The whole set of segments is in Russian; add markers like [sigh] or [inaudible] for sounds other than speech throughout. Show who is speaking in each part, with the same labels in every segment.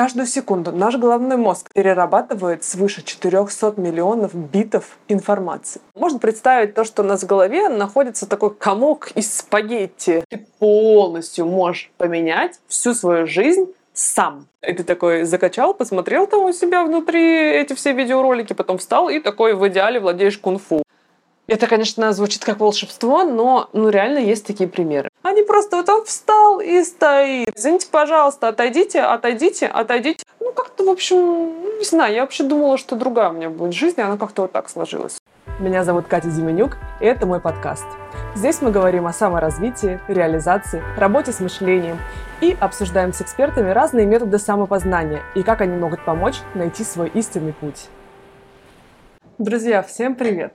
Speaker 1: Каждую секунду наш головной мозг перерабатывает свыше 400 миллионов битов информации. Можно представить то, что у нас в голове находится такой комок из спагетти. Ты полностью можешь поменять всю свою жизнь сам. И ты такой закачал, посмотрел там у себя внутри эти все видеоролики, потом встал и такой в идеале владеешь кунг-фу. Это, конечно, звучит как волшебство, но ну, реально есть такие примеры. Они просто вот он встал и стоит. Извините, пожалуйста, отойдите, отойдите, отойдите. Ну, как-то, в общем, не знаю, я вообще думала, что другая у меня будет жизнь, и она как-то вот так сложилась. Меня зовут Катя Зименюк, и это мой подкаст. Здесь мы говорим о саморазвитии, реализации, работе с мышлением и обсуждаем с экспертами разные методы самопознания и как они могут помочь найти свой истинный путь. Друзья, всем привет!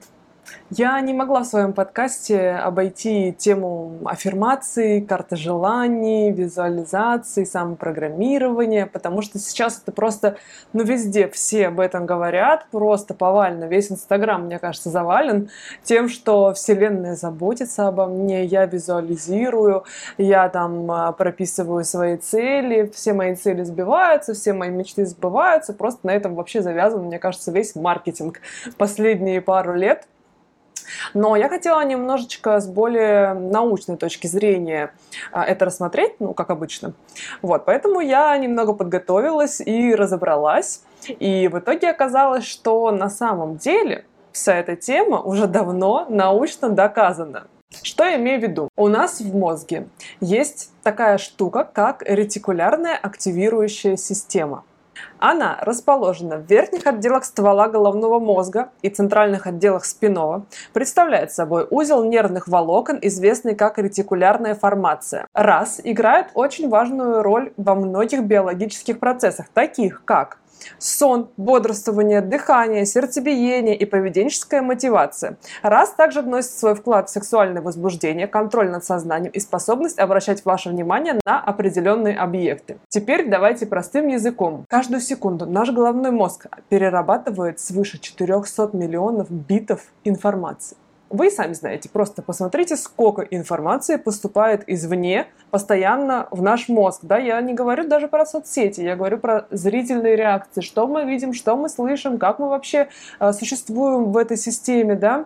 Speaker 1: Я не могла в своем подкасте обойти тему аффирмации, карты желаний, визуализации, самопрограммирования, потому что сейчас это просто, ну, везде все об этом говорят, просто повально. Весь Инстаграм, мне кажется, завален тем, что Вселенная заботится обо мне, я визуализирую, я там а, прописываю свои цели, все мои цели сбиваются, все мои мечты сбываются, просто на этом вообще завязан, мне кажется, весь маркетинг последние пару лет – но я хотела немножечко с более научной точки зрения а, это рассмотреть, ну, как обычно. Вот, поэтому я немного подготовилась и разобралась. И в итоге оказалось, что на самом деле вся эта тема уже давно научно доказана. Что я имею в виду? У нас в мозге есть такая штука, как ретикулярная активирующая система – она расположена в верхних отделах ствола головного мозга и центральных отделах спинного, представляет собой узел нервных волокон, известный как ретикулярная формация. РАС играет очень важную роль во многих биологических процессах, таких как сон, бодрствование, дыхание, сердцебиение и поведенческая мотивация. Раз также вносит свой вклад в сексуальное возбуждение, контроль над сознанием и способность обращать ваше внимание на определенные объекты. Теперь давайте простым языком. Каждую секунду наш головной мозг перерабатывает свыше 400 миллионов битов информации. Вы сами знаете, просто посмотрите, сколько информации поступает извне постоянно в наш мозг. Да? Я не говорю даже про соцсети, я говорю про зрительные реакции, что мы видим, что мы слышим, как мы вообще э, существуем в этой системе. Да?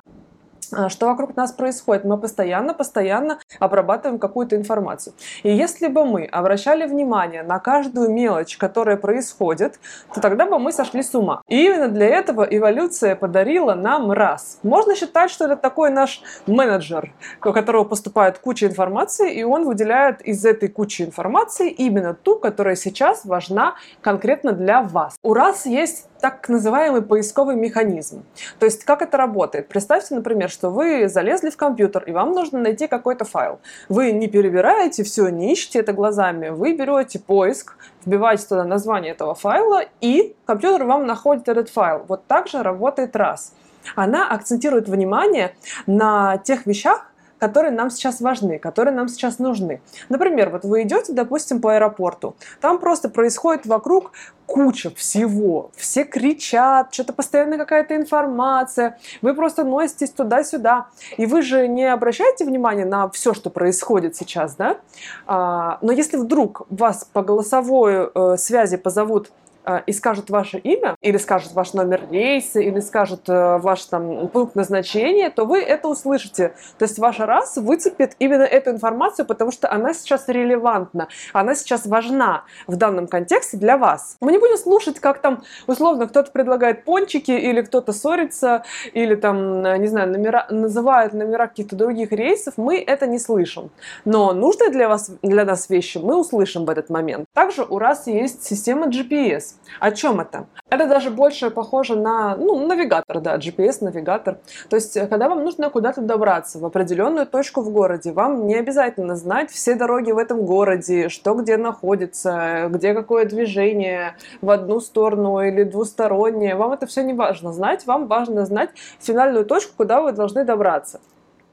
Speaker 1: А, что вокруг нас происходит. Мы постоянно, постоянно обрабатываем какую-то информацию. И если бы мы обращали внимание на каждую мелочь, которая происходит, то тогда бы мы сошли с ума. И именно для этого эволюция подарила нам раз. Можно считать, что это такой наш менеджер, у которого поступает куча информации, и он выделяет из этой кучи информации именно ту, которая сейчас важна конкретно для вас. У раз есть так называемый поисковый механизм. То есть как это работает? Представьте, например, что вы залезли в компьютер, и вам нужно найти какой-то файл. Вы не перебираете все, не ищете это глазами, вы берете поиск, вбиваете туда название этого файла, и компьютер вам находит этот файл. Вот так же работает раз. Она акцентирует внимание на тех вещах, которые нам сейчас важны, которые нам сейчас нужны. Например, вот вы идете, допустим, по аэропорту, там просто происходит вокруг куча всего, все кричат, что-то постоянно какая-то информация, вы просто носитесь туда-сюда, и вы же не обращаете внимания на все, что происходит сейчас, да? А, но если вдруг вас по голосовой э, связи позовут и скажет ваше имя, или скажет ваш номер рейса, или скажет э, ваш там пункт назначения, то вы это услышите. То есть ваша раз выцепит именно эту информацию, потому что она сейчас релевантна, она сейчас важна в данном контексте для вас. Мы не будем слушать, как там условно кто-то предлагает пончики, или кто-то ссорится, или там, э, не знаю, номера, называют номера каких-то других рейсов, мы это не слышим. Но нужные для вас, для нас вещи мы услышим в этот момент. Также у раз есть система GPS. О чем это? Это даже больше похоже на ну, навигатор, да, GPS-навигатор. То есть, э, когда вам нужно куда-то добраться, в определенную точку в городе, вам не обязательно знать все дороги в этом городе, что где находится, где какое движение в одну сторону или двустороннее. Вам это все не важно знать, вам важно знать финальную точку, куда вы должны добраться.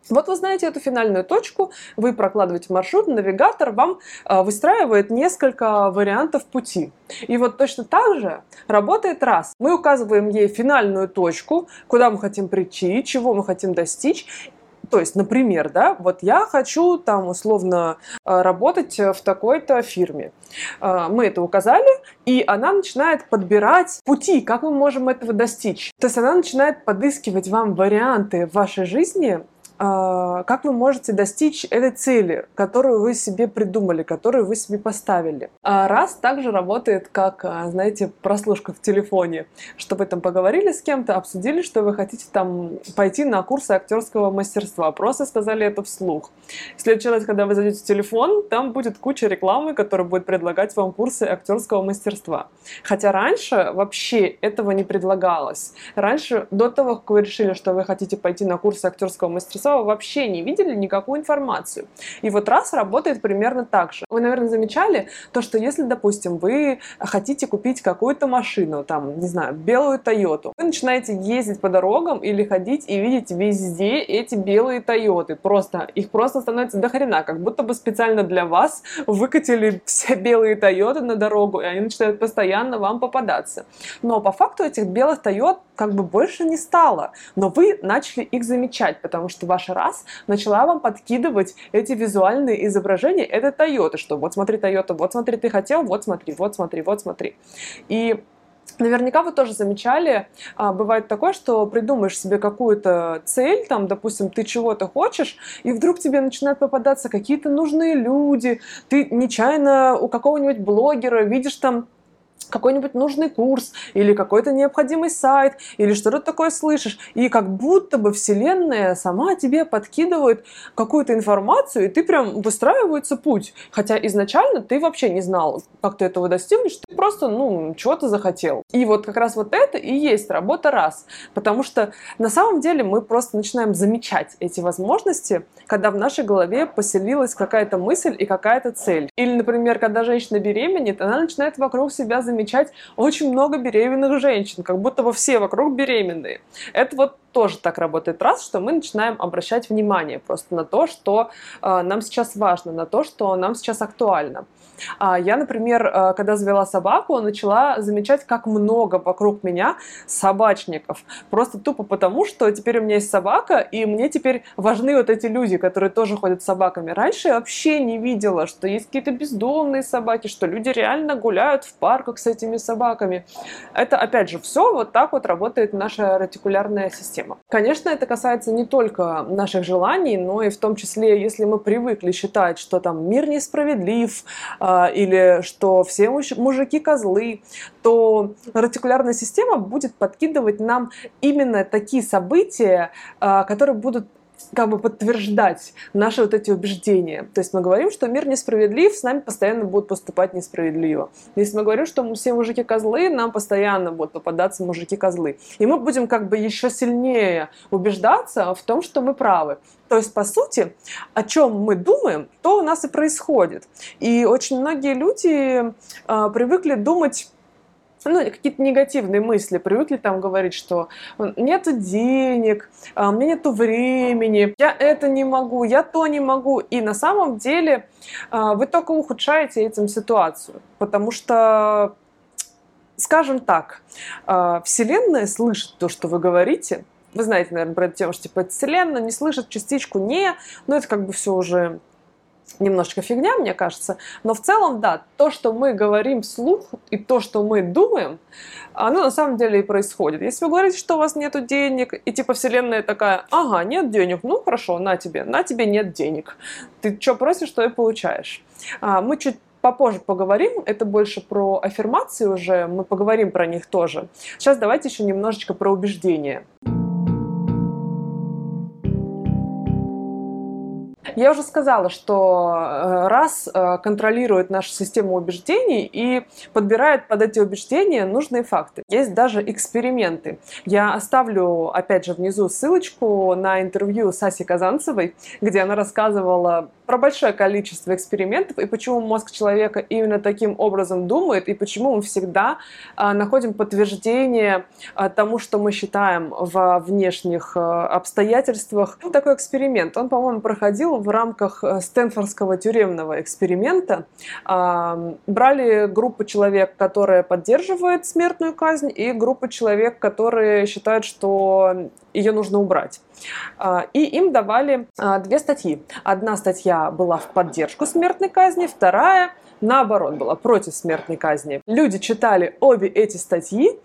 Speaker 1: Вот вы знаете эту финальную точку, вы прокладываете маршрут, навигатор вам э, выстраивает несколько вариантов пути. И вот точно так же работает раз. Мы указываем ей финальную точку, куда мы хотим прийти, чего мы хотим достичь, То есть, например, да, вот я хочу там условно э, работать в такой-то фирме. Э, мы это указали, и она начинает подбирать пути, как мы можем этого достичь. То есть она начинает подыскивать вам варианты в вашей жизни, как вы можете достичь этой цели, которую вы себе придумали, которую вы себе поставили. А раз также работает как, а, знаете, прослушка в телефоне, что вы там поговорили с кем-то, обсудили, что вы хотите там пойти на курсы актерского мастерства, просто сказали это вслух. В следующий раз, когда вы зайдете в телефон, там будет куча рекламы, которая будет предлагать вам курсы актерского мастерства. Хотя раньше вообще этого не предлагалось. Раньше, до того, как вы решили, что вы хотите пойти на курсы актерского мастерства, Кузнецова вообще не видели никакую информацию. И вот раз работает примерно так же. Вы, наверное, замечали то, что если, допустим, вы хотите купить какую-то машину, там, не знаю, белую Тойоту, вы начинаете ездить по дорогам или ходить и видеть везде эти белые Тойоты. Просто, их просто становится до хрена, как будто бы специально для вас выкатили все белые Тойоты на дорогу, и они начинают постоянно вам попадаться. Но по факту этих белых Тойот как бы больше не стало, но вы начали их замечать, потому что ваш раз начала вам подкидывать эти визуальные изображения Это Toyota, что вот смотри, Toyota, вот смотри, ты хотел, вот смотри, вот смотри, вот смотри. И Наверняка вы тоже замечали, а, бывает такое, что придумаешь себе какую-то цель, там, допустим, ты чего-то хочешь, и вдруг тебе начинают попадаться какие-то нужные люди, ты нечаянно у какого-нибудь блогера видишь там какой-нибудь нужный курс или какой-то необходимый сайт или что-то такое слышишь. И как будто бы Вселенная сама тебе подкидывает какую-то информацию, и ты прям выстраивается путь. Хотя изначально ты вообще не знал, как ты этого достигнешь, ты просто, ну, чего-то захотел. И вот как раз вот это и есть работа раз. Потому что на самом деле мы просто начинаем замечать эти возможности, когда в нашей голове поселилась какая-то мысль и какая-то цель. Или, например, когда женщина беременеет, она начинает вокруг себя замечать очень много беременных женщин, как будто бы все вокруг беременные. Это вот тоже так работает раз, что мы начинаем обращать внимание просто на то, что э, нам сейчас важно, на то, что нам сейчас актуально. А я, например, э, когда завела собаку, начала замечать, как много вокруг меня собачников. Просто тупо потому, что теперь у меня есть собака, и мне теперь важны вот эти люди, которые тоже ходят с собаками. Раньше я вообще не видела, что есть какие-то бездомные собаки, что люди реально гуляют в парках с этими собаками. Это, опять же, все вот так вот работает наша ретикулярная система проблема. Конечно, это касается не только наших желаний, но и в том числе, если мы привыкли считать, что там мир несправедлив э, или что все мужики козлы, то ретикулярная система будет подкидывать нам именно такие события, э, которые будут как бы подтверждать наши вот эти убеждения. То есть мы говорим, что мир несправедлив, с нами постоянно будут поступать несправедливо. Если мы говорим, что мы все мужики козлы, нам постоянно будут попадаться мужики козлы. И мы будем как бы еще сильнее убеждаться в том, что мы правы. То есть, по сути, о чем мы думаем, то у нас и происходит. И очень многие люди э, привыкли думать ну, какие-то негативные мысли, привыкли там говорить, что нету денег, а, у меня нету времени, я это не могу, я то не могу. И на самом деле а, вы только ухудшаете этим ситуацию, потому что скажем так, а, Вселенная слышит то, что вы говорите. Вы знаете, наверное, про эту тему, что типа Вселенная не слышит частичку «не», но это как бы все уже немножечко фигня, мне кажется. Но в целом, да, то, что мы говорим вслух и то, что мы думаем, оно на самом деле и происходит. Если вы говорите, что у вас нет денег, и типа вселенная такая, ага, нет денег, ну хорошо, на тебе, на тебе нет денег. Ты что просишь, что и получаешь. А, мы чуть попозже поговорим, это больше про аффирмации уже, мы поговорим про них тоже. Сейчас давайте еще немножечко про убеждения. Я уже сказала, что э, раз э, контролирует нашу систему убеждений и подбирает под эти убеждения нужные факты. Есть даже эксперименты. Я оставлю, опять же, внизу ссылочку на интервью Саси Казанцевой, где она рассказывала про большое количество экспериментов и почему мозг человека именно таким образом думает и почему мы всегда а, находим подтверждение а, тому, что мы считаем во внешних а, обстоятельствах. Такой эксперимент, он, по-моему, проходил в рамках э, Стэнфордского тюремного эксперимента. Брали группу человек, которые поддерживают смертную казнь, и группу человек, которые считают, что ее нужно убрать. И им давали две статьи. Одна статья была в поддержку смертной казни, вторая наоборот была против смертной казни. Люди читали обе эти статьи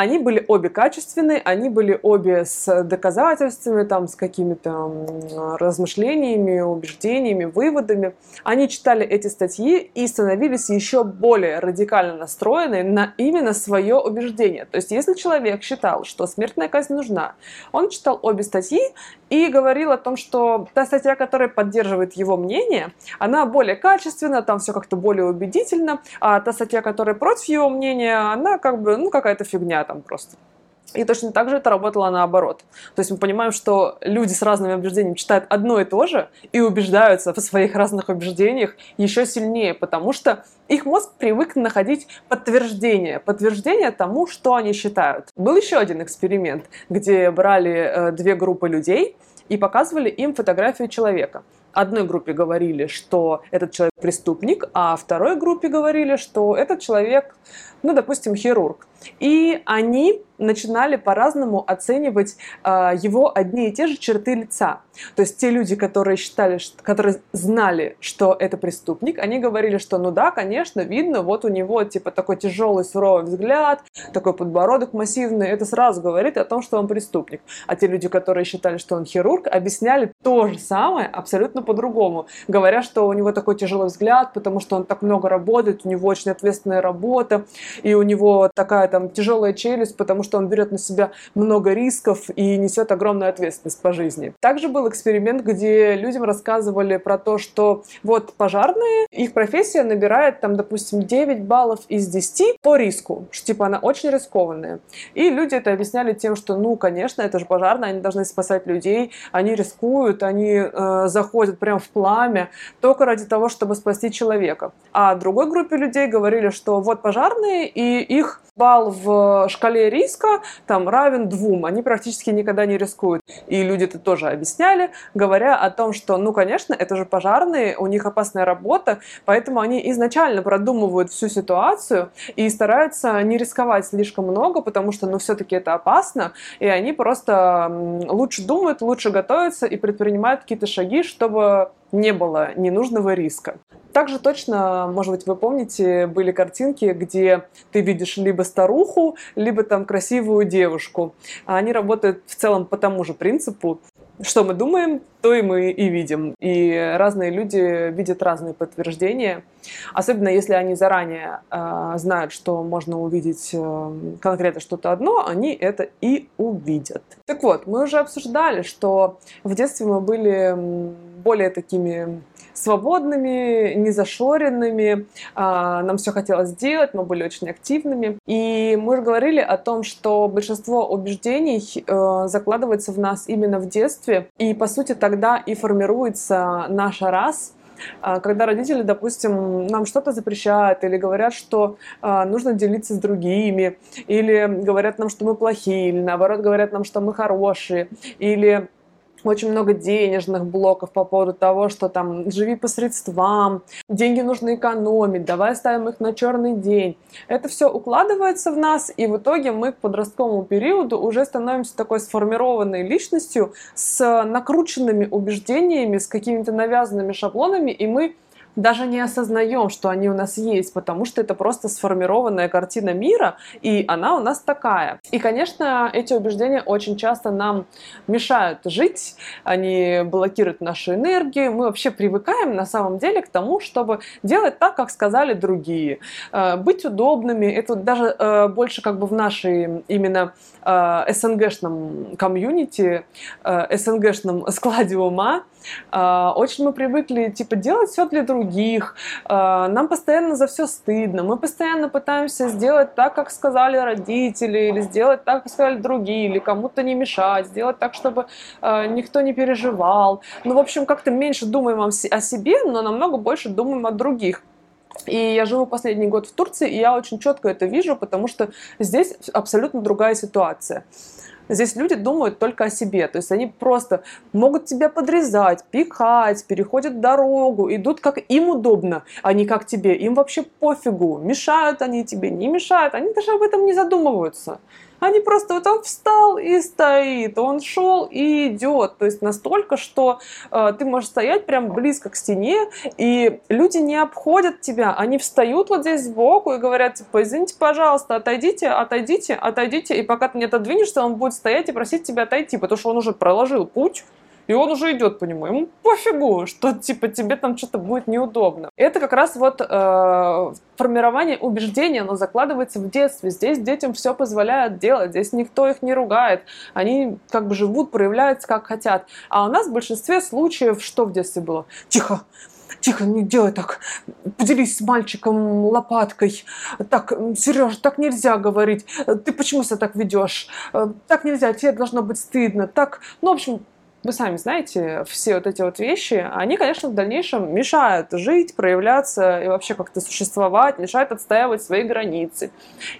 Speaker 1: они были обе качественные, они были обе с доказательствами, там, с какими-то размышлениями, убеждениями, выводами. Они читали эти статьи и становились еще более радикально настроены на именно свое убеждение. То есть, если человек считал, что смертная казнь нужна, он читал обе статьи и говорил о том, что та статья, которая поддерживает его мнение, она более качественна, там все как-то более убедительно, а та статья, которая против его мнения, она как бы, ну, какая-то фигня там просто. И точно так же это работало наоборот. То есть мы понимаем, что люди с разными убеждениями читают одно и то же и убеждаются в своих разных убеждениях еще сильнее, потому что их мозг привык находить подтверждение, подтверждение тому, что они считают. Был еще один эксперимент, где брали э, две группы людей и показывали им фотографию человека одной группе говорили, что этот человек преступник, а второй группе говорили, что этот человек, ну, допустим, хирург. И они начинали по-разному оценивать э, его одни и те же черты лица. То есть те люди, которые считали, что, которые знали, что это преступник, они говорили, что ну да, конечно, видно, вот у него типа такой тяжелый, суровый взгляд, такой подбородок массивный, это сразу говорит о том, что он преступник. А те люди, которые считали, что он хирург, объясняли то же самое абсолютно по-другому, говоря, что у него такой тяжелый взгляд, потому что он так много работает, у него очень ответственная работа, и у него такая там тяжелая челюсть, потому что он берет на себя много рисков и несет огромную ответственность по жизни. Также был эксперимент, где людям рассказывали про то, что вот пожарные, их профессия набирает там, допустим, 9 баллов из 10 по риску, что типа она очень рискованная. И люди это объясняли тем, что ну, конечно, это же пожарные, они должны спасать людей, они рискуют, они э, заходят прям в пламя только ради того, чтобы спасти человека. А другой группе людей говорили, что вот пожарные, и их балл в шкале риска там равен двум. Они практически никогда не рискуют. И люди это тоже объясняли, говоря о том, что, ну, конечно, это же пожарные, у них опасная работа, поэтому они изначально продумывают всю ситуацию и стараются не рисковать слишком много, потому что, ну, все-таки это опасно, и они просто лучше думают, лучше готовятся и предпринимают какие-то шаги, чтобы не было ненужного риска. Также точно, может быть, вы помните, были картинки, где ты видишь либо старуху, либо там красивую девушку. А они работают в целом по тому же принципу. Что мы думаем, то и мы и видим. И разные люди видят разные подтверждения. Особенно если они заранее э, знают, что можно увидеть э, конкретно что-то одно, они это и увидят. Так вот, мы уже обсуждали, что в детстве мы были более такими свободными, незашоренными, а, нам все хотелось сделать, мы были очень активными. И мы уже говорили о том, что большинство убеждений э, закладывается в нас именно в детстве, и по сути тогда и формируется наша раз, а, когда родители, допустим, нам что-то запрещают или говорят, что э, нужно делиться с другими, или говорят нам, что мы плохие, или наоборот говорят нам, что мы хорошие, или очень много денежных блоков по поводу того, что там живи по средствам, деньги нужно экономить, давай ставим их на черный день. Это все укладывается в нас, и в итоге мы к подростковому периоду уже становимся такой сформированной личностью с накрученными убеждениями, с какими-то навязанными шаблонами, и мы даже не осознаем, что они у нас есть, потому что это просто сформированная картина мира, и она у нас такая. И, конечно, эти убеждения очень часто нам мешают жить, они блокируют нашу энергию, мы вообще привыкаем на самом деле к тому, чтобы делать так, как сказали другие, э, быть удобными, это даже э, больше как бы в нашей именно э, СНГшном комьюнити, СНГшном [laughs] складе ума, очень мы привыкли типа делать все для других, других, а, нам постоянно за все стыдно, мы постоянно пытаемся сделать так, как сказали родители, или сделать так, как сказали другие, или кому-то не мешать, сделать так, чтобы а, никто не переживал. Ну, в общем, как-то меньше думаем о себе, но намного больше думаем о других. И я живу последний год в Турции, и я очень четко это вижу, потому что здесь абсолютно другая ситуация. Здесь люди думают только о себе. То есть они просто могут тебя подрезать, пихать, переходят дорогу, идут как им удобно, а не как тебе. Им вообще пофигу, мешают они тебе, не мешают. Они даже об этом не задумываются. Они просто вот он встал и стоит, он шел и идет. То есть настолько, что э, ты можешь стоять прям близко к стене, и люди не обходят тебя, они встают вот здесь сбоку и говорят, типа, извините, пожалуйста, отойдите, отойдите, отойдите, и пока ты не отодвинешься, он будет стоять и просить тебя отойти, потому что он уже проложил путь, и он уже идет по нему. Ему пофигу, что типа тебе там что-то будет неудобно. Это как раз вот э, формирование убеждения, оно закладывается в детстве. Здесь детям все позволяют делать, здесь никто их не ругает. Они как бы живут, проявляются как хотят. А у нас в большинстве случаев что в детстве было? Тихо, тихо, не делай так, поделись с мальчиком лопаткой. Так, Сереж, так нельзя говорить. Ты почему себя так ведешь? Так нельзя, тебе должно быть стыдно. Так, ну, в общем, вы сами знаете, все вот эти вот вещи, они, конечно, в дальнейшем мешают жить, проявляться и вообще как-то существовать, мешают отстаивать свои границы.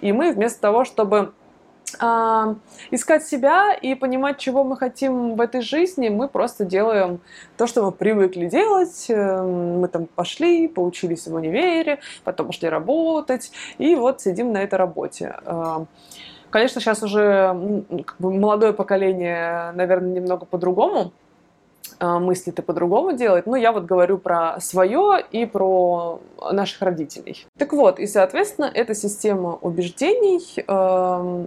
Speaker 1: И мы вместо того, чтобы а, искать себя и понимать, чего мы хотим в этой жизни, мы просто делаем то, что мы привыкли делать. Эм, мы там пошли, поучились в универе, потом пошли работать, и вот сидим на этой работе. Конечно, сейчас уже как бы, молодое поколение, наверное, немного по-другому а, мыслит и по-другому делает. Но я вот говорю про свое и про наших родителей. Так вот, и, соответственно, эта система убеждений э,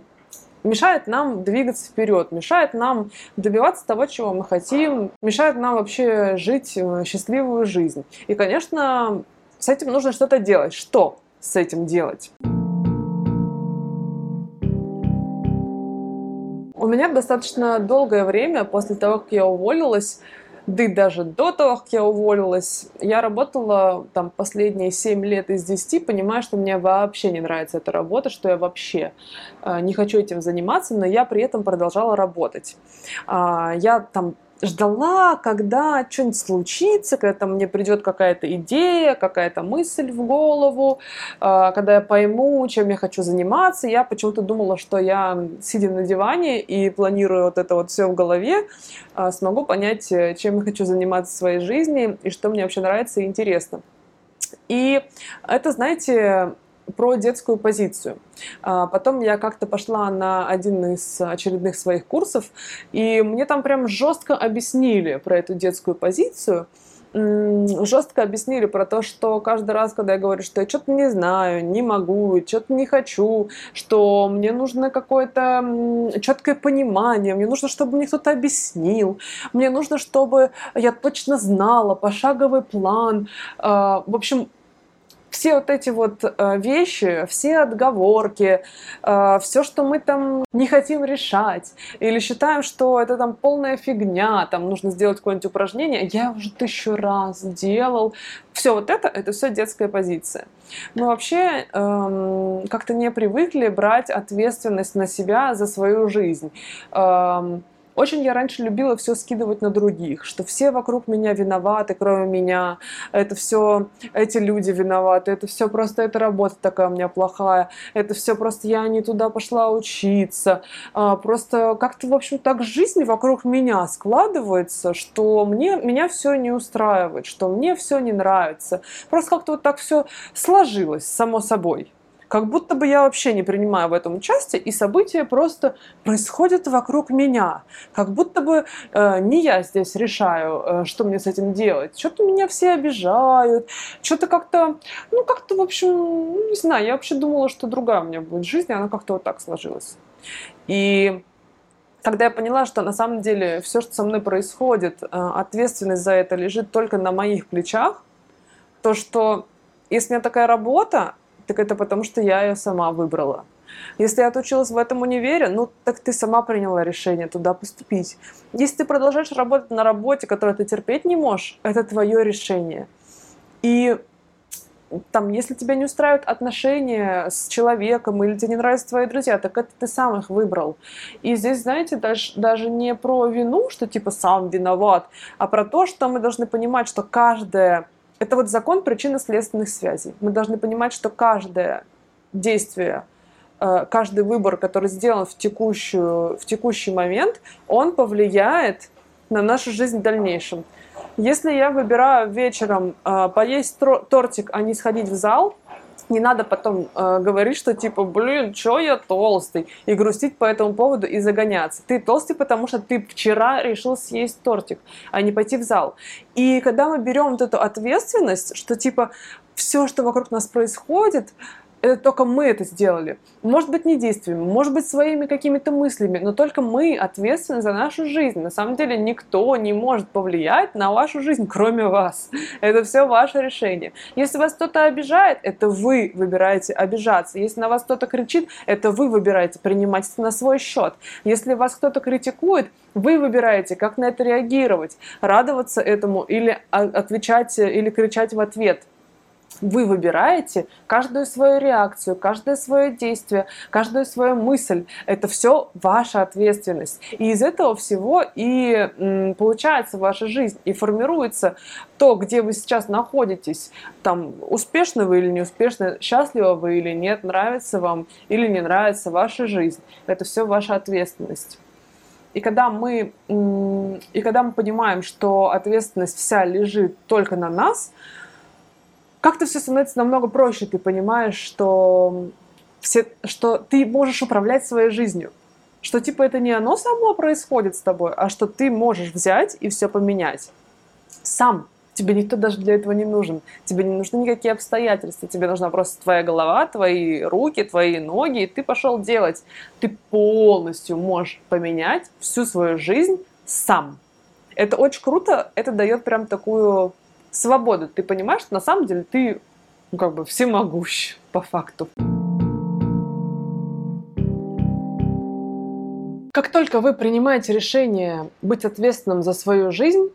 Speaker 1: мешает нам двигаться вперед, мешает нам добиваться того, чего мы хотим, мешает нам вообще жить э, счастливую жизнь. И, конечно, с этим нужно что-то делать. Что с этим делать? У меня достаточно долгое время после того, как я уволилась, да и даже до того, как я уволилась, я работала там последние 7 лет из 10, понимая, что мне вообще не нравится эта работа, что я вообще э, не хочу этим заниматься, но я при этом продолжала работать. Э, я там ждала, когда что-нибудь случится, когда мне придет какая-то идея, какая-то мысль в голову, а, когда я пойму, чем я хочу заниматься. Я почему-то думала, что я, сидя на диване и планируя вот это вот все в голове, а, смогу понять, э, чем я хочу заниматься в своей жизни и что мне вообще нравится и интересно. И это, знаете, про детскую позицию. А, потом я как-то пошла на один из очередных своих курсов, и мне там прям жестко объяснили про эту детскую позицию жестко объяснили про то, что каждый раз, когда я говорю, что я что-то не знаю, не могу, что-то не хочу, что мне нужно какое-то четкое понимание, мне нужно, чтобы мне кто-то объяснил, мне нужно, чтобы я точно знала пошаговый план. А, в общем, все вот эти вот э, вещи, все отговорки, э, все, что мы там не хотим решать, или считаем, что это там полная фигня, там нужно сделать какое-нибудь упражнение, я уже тысячу раз делал. Все вот это, это все детская позиция. Мы вообще эм, как-то не привыкли брать ответственность на себя за свою жизнь. Эм, очень я раньше любила все скидывать на других, что все вокруг меня виноваты, кроме меня. Это все эти люди виноваты, это все просто эта работа такая у меня плохая, это все просто я не туда пошла учиться. А, просто как-то, в общем, так жизнь вокруг меня складывается, что мне, меня все не устраивает, что мне все не нравится. Просто как-то вот так все сложилось само собой как будто бы я вообще не принимаю в этом участие, и события просто происходят вокруг меня. Как будто бы э, не я здесь решаю, э, что мне с этим делать. Что-то меня все обижают, что-то как-то, ну как-то, в общем, ну, не знаю, я вообще думала, что другая у меня будет жизнь, и она как-то вот так сложилась. И когда я поняла, что на самом деле все, что со мной происходит, э, ответственность за это лежит только на моих плечах, то что если у меня такая работа, так это потому, что я ее сама выбрала. Если я отучилась в этом универе, ну так ты сама приняла решение туда поступить. Если ты продолжаешь работать на работе, которую ты терпеть не можешь, это твое решение. И там, если тебя не устраивают отношения с человеком или тебе не нравятся твои друзья, так это ты сам их выбрал. И здесь, знаете, даже, даже не про вину, что типа сам виноват, а про то, что мы должны понимать, что каждое... Это вот закон причинно-следственных связей. Мы должны понимать, что каждое действие, э, каждый выбор, который сделан в, текущую, в текущий момент, он повлияет на нашу жизнь в дальнейшем. Если я выбираю вечером э, поесть тортик, а не сходить в зал, не надо потом э, говорить, что типа, блин, чё я толстый, и грустить по этому поводу и загоняться. Ты толстый, потому что ты вчера решил съесть тортик, а не пойти в зал. И когда мы берем вот эту ответственность, что типа все, что вокруг нас происходит, это только мы это сделали. Может быть, не действиями, может быть, своими какими-то мыслями, но только мы ответственны за нашу жизнь. На самом деле никто не может повлиять на вашу жизнь, кроме вас. [laughs] Это все ваше решение. Если вас кто-то обижает, это вы выбираете обижаться. Если на вас кто-то кричит, это вы выбираете принимать это на свой счет. Если вас кто-то критикует, вы выбираете, как на это реагировать, радоваться этому или отвечать или кричать в ответ – вы выбираете каждую свою реакцию, каждое свое действие, каждую свою мысль. Это все ваша ответственность. И из этого всего и получается ваша жизнь, и формируется то, где вы сейчас находитесь. Там, успешны вы или не успешны, счастливы вы или нет, нравится вам или не нравится ваша жизнь. Это все ваша ответственность. И когда мы, и когда мы понимаем, что ответственность вся лежит только на нас, как-то все становится намного проще. Ты понимаешь, что, все, что ты можешь управлять своей жизнью. Что типа это не оно само происходит с тобой, а что ты можешь взять и все поменять. Сам. Тебе никто даже для этого не нужен. Тебе не нужны никакие обстоятельства. Тебе нужна просто твоя голова, твои руки, твои ноги, и ты пошел делать. Ты полностью можешь поменять всю свою жизнь сам. Это очень круто. Это дает прям такую свободу, ты понимаешь, что на самом деле ты ну, как бы всемогущ по факту. Как только вы принимаете решение быть ответственным за свою жизнь,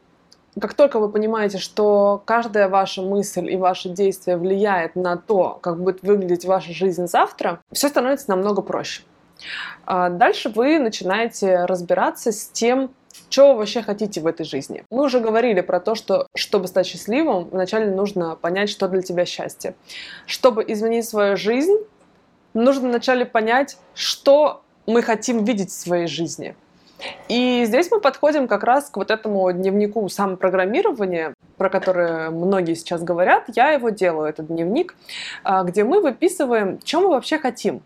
Speaker 1: как только вы понимаете, что каждая ваша мысль и ваше действие влияет на то, как будет выглядеть ваша жизнь завтра, все становится намного проще. А дальше вы начинаете разбираться с тем, что вы вообще хотите в этой жизни? Мы уже говорили про то, что чтобы стать счастливым, вначале нужно понять, что для тебя счастье. Чтобы изменить свою жизнь, нужно вначале понять, что мы хотим видеть в своей жизни. И здесь мы подходим как раз к вот этому дневнику самопрограммирования, про который многие сейчас говорят. Я его делаю, этот дневник, а, где мы выписываем, что мы вообще хотим.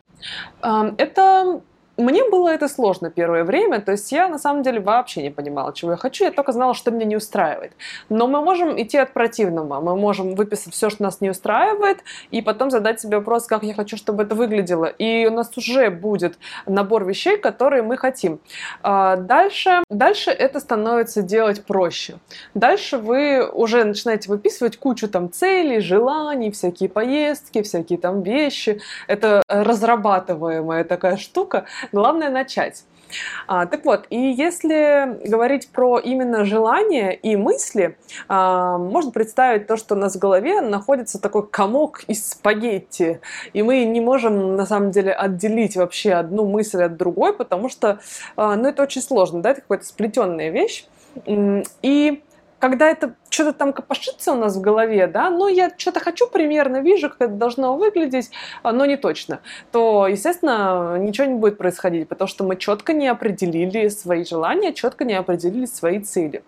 Speaker 1: Это мне было это сложно первое время, то есть я на самом деле вообще не понимала, чего я хочу, я только знала, что меня не устраивает. Но мы можем идти от противного, мы можем выписать все, что нас не устраивает, и потом задать себе вопрос, как я хочу, чтобы это выглядело. И у нас уже будет набор вещей, которые мы хотим. А дальше, дальше это становится делать проще. Дальше вы уже начинаете выписывать кучу там целей, желаний, всякие поездки, всякие там вещи. Это разрабатываемая такая штука, Главное начать. А, так вот, и если говорить про именно желания и мысли, а, можно представить то, что у нас в голове находится такой комок из спагетти, и мы не можем на самом деле отделить вообще одну мысль от другой, потому что а, ну, это очень сложно, да, это какая-то сплетенная вещь. И когда это что-то там копошится у нас в голове, да, ну, я что-то хочу примерно, вижу, как это должно выглядеть, а, но не точно, то, естественно, ничего не будет происходить, потому что мы четко не определили свои желания, четко не определили свои цели.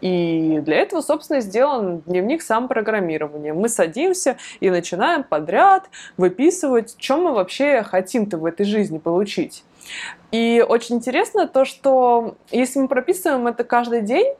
Speaker 1: И для этого, собственно, сделан дневник самопрограммирования. Мы садимся и начинаем подряд выписывать, что мы вообще хотим-то в этой жизни получить. И очень интересно то, что если мы прописываем это каждый день,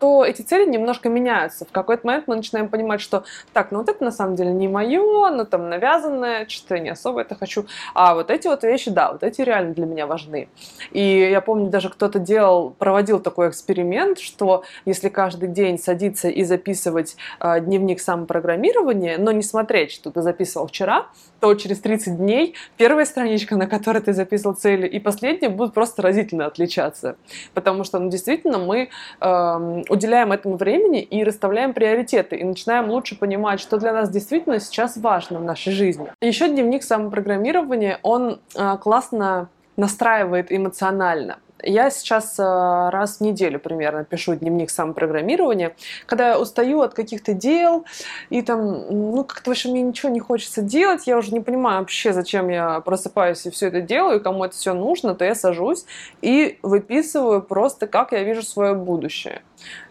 Speaker 1: то эти цели немножко меняются. В какой-то момент мы начинаем понимать, что так, ну вот это на самом деле не мое, ну там навязанное, что-то я не особо это хочу. А вот эти вот вещи, да, вот эти реально для меня важны. И я помню, даже кто-то делал, проводил такой эксперимент, что если каждый день садиться и записывать э, дневник самопрограммирования, но не смотреть, что ты записывал вчера, то через 30 дней первая страничка, на которой ты записывал цели, и последняя будут просто разительно отличаться. Потому что, ну, действительно, мы э, э, уделяем этому времени и расставляем приоритеты, и начинаем лучше понимать, что для нас действительно сейчас важно в нашей жизни. Еще дневник самопрограммирования, он э, классно настраивает эмоционально. Я сейчас э, раз в неделю примерно пишу дневник самопрограммирования, когда я устаю от каких-то дел, и там, ну, как-то вообще мне ничего не хочется делать, я уже не понимаю вообще, зачем я просыпаюсь и все это делаю, кому это все нужно, то я сажусь и выписываю просто, как я вижу свое будущее.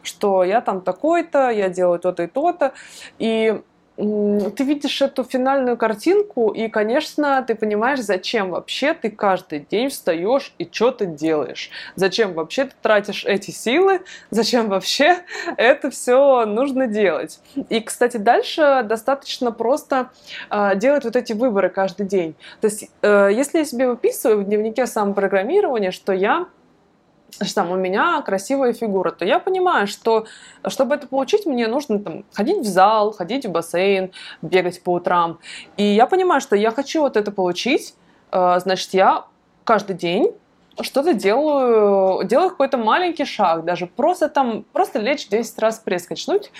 Speaker 1: Что я там такой-то, я делаю то-то и то-то, и ты видишь эту финальную картинку, и, конечно, ты понимаешь, зачем вообще ты каждый день встаешь и что-то делаешь. Зачем вообще ты тратишь эти силы, зачем вообще [laughs] это все нужно делать. И, кстати, дальше достаточно просто э, делать вот эти выборы каждый день. То есть, э, если я себе выписываю в дневнике самопрограммирования, что я что там у меня красивая фигура, то я понимаю, что чтобы это получить, мне нужно там, ходить в зал, ходить в бассейн, бегать по утрам. И я понимаю, что я хочу вот это получить, э, значит, я каждый день что-то делаю, делаю какой-то маленький шаг, даже просто там, просто лечь 10 раз пресс качнуть,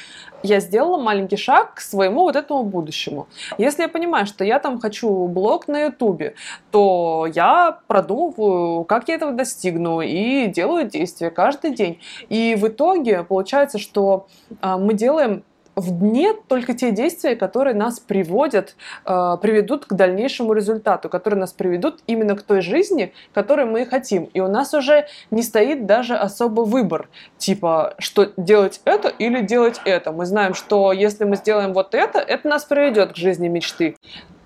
Speaker 1: я сделала маленький шаг к своему вот этому будущему. Если я понимаю, что я там хочу блог на ютубе, то я продумываю, как я этого достигну и делаю действия каждый день. И в итоге получается, что а, мы делаем в дне только те действия, которые нас приводят, э, приведут к дальнейшему результату, которые нас приведут именно к той жизни, которой мы хотим. И у нас уже не стоит даже особо выбор, типа, что делать это или делать это. Мы знаем, что если мы сделаем вот это, это нас приведет к жизни мечты.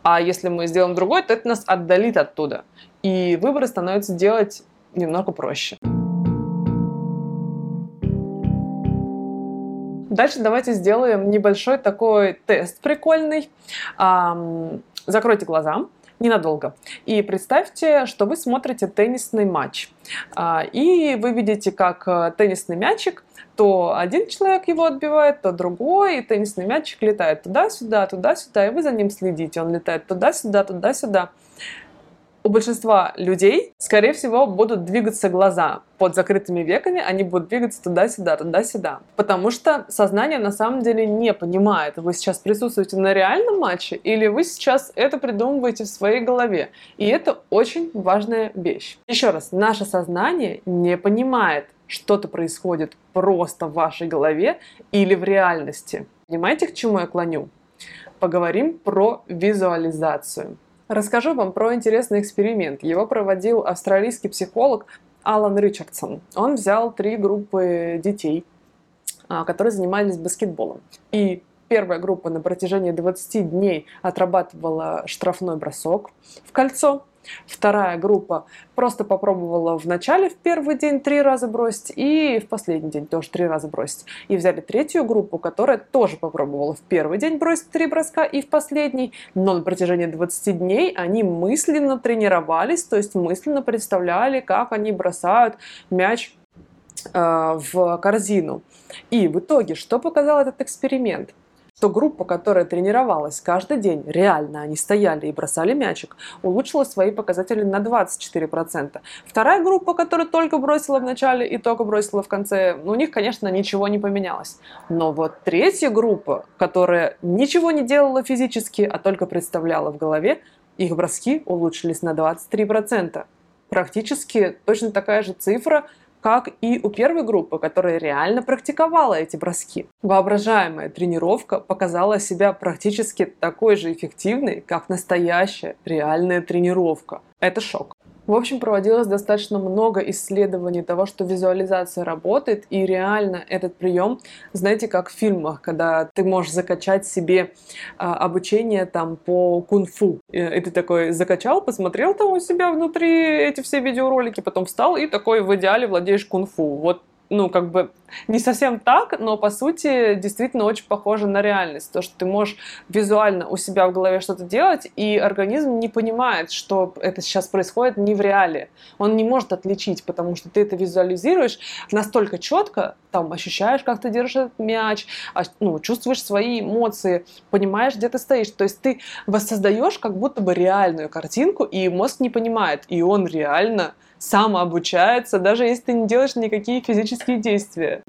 Speaker 1: А если мы сделаем другое, то это нас отдалит оттуда. И выборы становится делать немного проще. Дальше давайте сделаем небольшой такой тест прикольный. Закройте глаза ненадолго. И представьте, что вы смотрите теннисный матч. А, и вы видите, как э, теннисный мячик то один человек его отбивает, то другой, и теннисный мячик летает туда-сюда, туда-сюда, и вы за ним следите. Он летает туда-сюда, туда-сюда у большинства людей, скорее всего, будут двигаться глаза под закрытыми веками, они будут двигаться туда-сюда, туда-сюда. Потому что сознание на самом деле не понимает, вы сейчас присутствуете на реальном матче или вы сейчас это придумываете в своей голове. И это очень важная вещь. Еще раз, наше сознание не понимает, что-то происходит просто в вашей голове или в реальности. Понимаете, к чему я клоню? Поговорим про визуализацию. Расскажу вам про интересный эксперимент. Его проводил австралийский психолог Алан Ричардсон. Он взял три группы детей, а, которые занимались баскетболом. И первая группа на протяжении 20 дней отрабатывала штрафной бросок в кольцо, Вторая группа просто попробовала в начале, в первый день три раза бросить, и в последний день тоже три раза бросить. И взяли третью группу, которая тоже попробовала в первый день бросить три броска и в последний, но на протяжении 20 дней они мысленно тренировались, то есть мысленно представляли, как они бросают мяч э, в корзину. И в итоге, что показал этот эксперимент? То группа, которая тренировалась каждый день, реально они стояли и бросали мячик, улучшила свои показатели на 24%. Вторая группа, которая только бросила в начале и только бросила в конце, у них, конечно, ничего не поменялось. Но вот третья группа, которая ничего не делала физически, а только представляла в голове, их броски улучшились на 23%. Практически точно такая же цифра – как и у первой группы, которая реально практиковала эти броски. Воображаемая тренировка показала себя практически такой же эффективной, как настоящая реальная тренировка. Это шок. В общем, проводилось достаточно много исследований того, что визуализация работает, и реально этот прием, знаете, как в фильмах, когда ты можешь закачать себе а, обучение там по кунг-фу. И, ты такой закачал, посмотрел там у себя внутри эти все видеоролики, потом встал и такой в идеале владеешь кунг-фу. Вот ну, как бы не совсем так, но по сути действительно очень похоже на реальность. То, что ты можешь визуально у себя в голове что-то делать, и организм не понимает, что это сейчас происходит не в реале. Он не может отличить, потому что ты это визуализируешь настолько четко, там ощущаешь, как ты держишь этот мяч, ну, чувствуешь свои эмоции, понимаешь, где ты стоишь. То есть ты воссоздаешь как будто бы реальную картинку, и мозг не понимает, и он реально самообучается, даже если ты не делаешь никакие физические действия.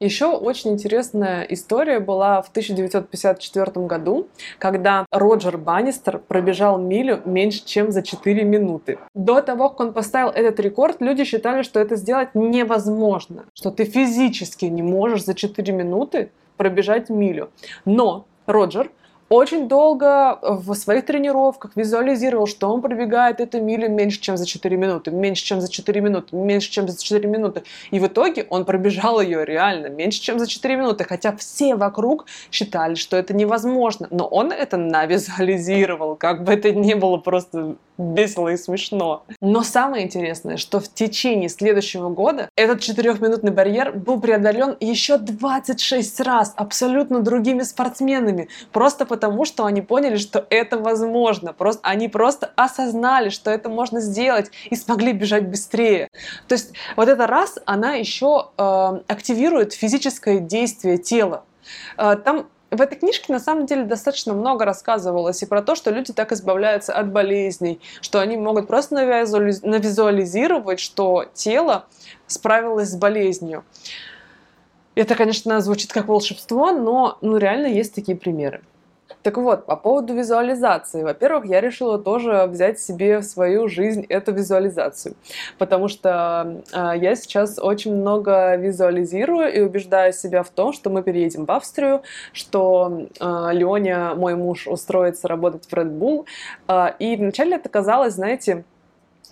Speaker 1: Еще очень интересная история была в 1954 году, когда Роджер Баннистер пробежал милю меньше, чем за 4 минуты. До того, как он поставил этот рекорд, люди считали, что это сделать невозможно, что ты физически не можешь за 4 минуты пробежать милю. Но Роджер очень долго в своих тренировках визуализировал, что он пробегает эту милю меньше, чем за 4 минуты, меньше, чем за 4 минуты, меньше, чем за 4 минуты. И в итоге он пробежал ее реально меньше, чем за 4 минуты, хотя все вокруг считали, что это невозможно. Но он это навизуализировал, как бы это ни было просто весело и смешно. Но самое интересное, что в течение следующего года этот четырехминутный барьер был преодолен еще 26 раз абсолютно другими спортсменами. Просто потому, что они поняли, что это возможно. Просто, они просто осознали, что это можно сделать и смогли бежать быстрее. То есть вот эта раз, она еще э, активирует физическое действие тела. Э, там в этой книжке на самом деле достаточно много рассказывалось и про то, что люди так избавляются от болезней, что они могут просто навизуализировать, что тело справилось с болезнью. Это, конечно, звучит как волшебство, но ну, реально есть такие примеры. Так вот, по поводу визуализации. Во-первых, я решила тоже взять себе в свою жизнь эту визуализацию, потому что э, я сейчас очень много визуализирую и убеждаю себя в том, что мы переедем в Австрию, что э, Леоня, мой муж, устроится работать в Red Bull. Э, и вначале это казалось, знаете,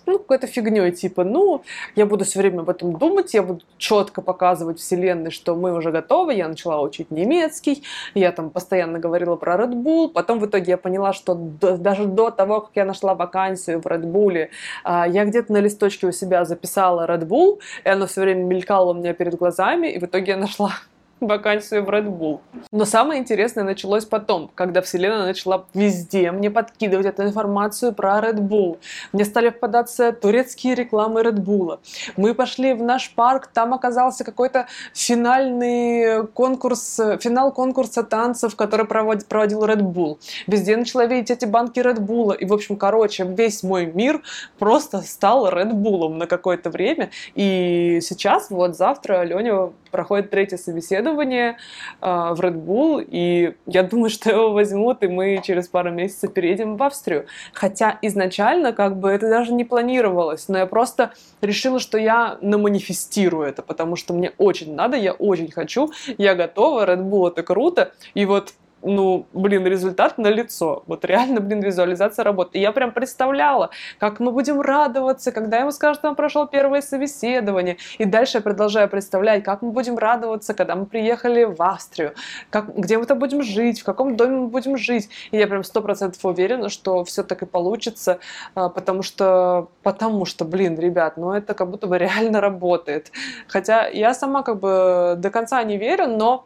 Speaker 1: ну, какой-то фигней, типа, ну, я буду все время об этом думать, я буду четко показывать вселенной, что мы уже готовы, я начала учить немецкий, я там постоянно говорила про Red Bull, потом в итоге я поняла, что до, даже до того, как я нашла вакансию в Red Bull, а, я где-то на листочке у себя записала Red Bull, и оно все время мелькало у меня перед глазами, и в итоге я нашла вакансию в Red Bull. Но самое интересное началось потом, когда вселенная начала везде мне подкидывать эту информацию про Red Bull. Мне стали попадаться турецкие рекламы Red Bull. Мы пошли в наш парк, там оказался какой-то финальный конкурс, финал конкурса танцев, который проводит, проводил Red Bull. Везде начала видеть эти банки Red Bull. И, в общем, короче, весь мой мир просто стал Red Bull на какое-то время. И сейчас, вот завтра, Леня проходит третье собеседование э, в Red Bull, и я думаю, что его возьмут, и мы через пару месяцев переедем в Австрию. Хотя изначально как бы это даже не планировалось, но я просто решила, что я наманифестирую это, потому что мне очень надо, я очень хочу, я готова, Red Bull это круто, и вот ну, блин, результат на лицо. Вот реально, блин, визуализация работает. И я прям представляла, как мы будем радоваться, когда ему скажут, что он прошел первое собеседование. И дальше я продолжаю представлять, как мы будем радоваться, когда мы приехали в Австрию, как, где мы там будем жить, в каком доме мы будем жить. И я прям сто процентов уверена, что все так и получится, а, потому что, потому что, блин, ребят, ну это как будто бы реально работает. Хотя я сама как бы до конца не верю, но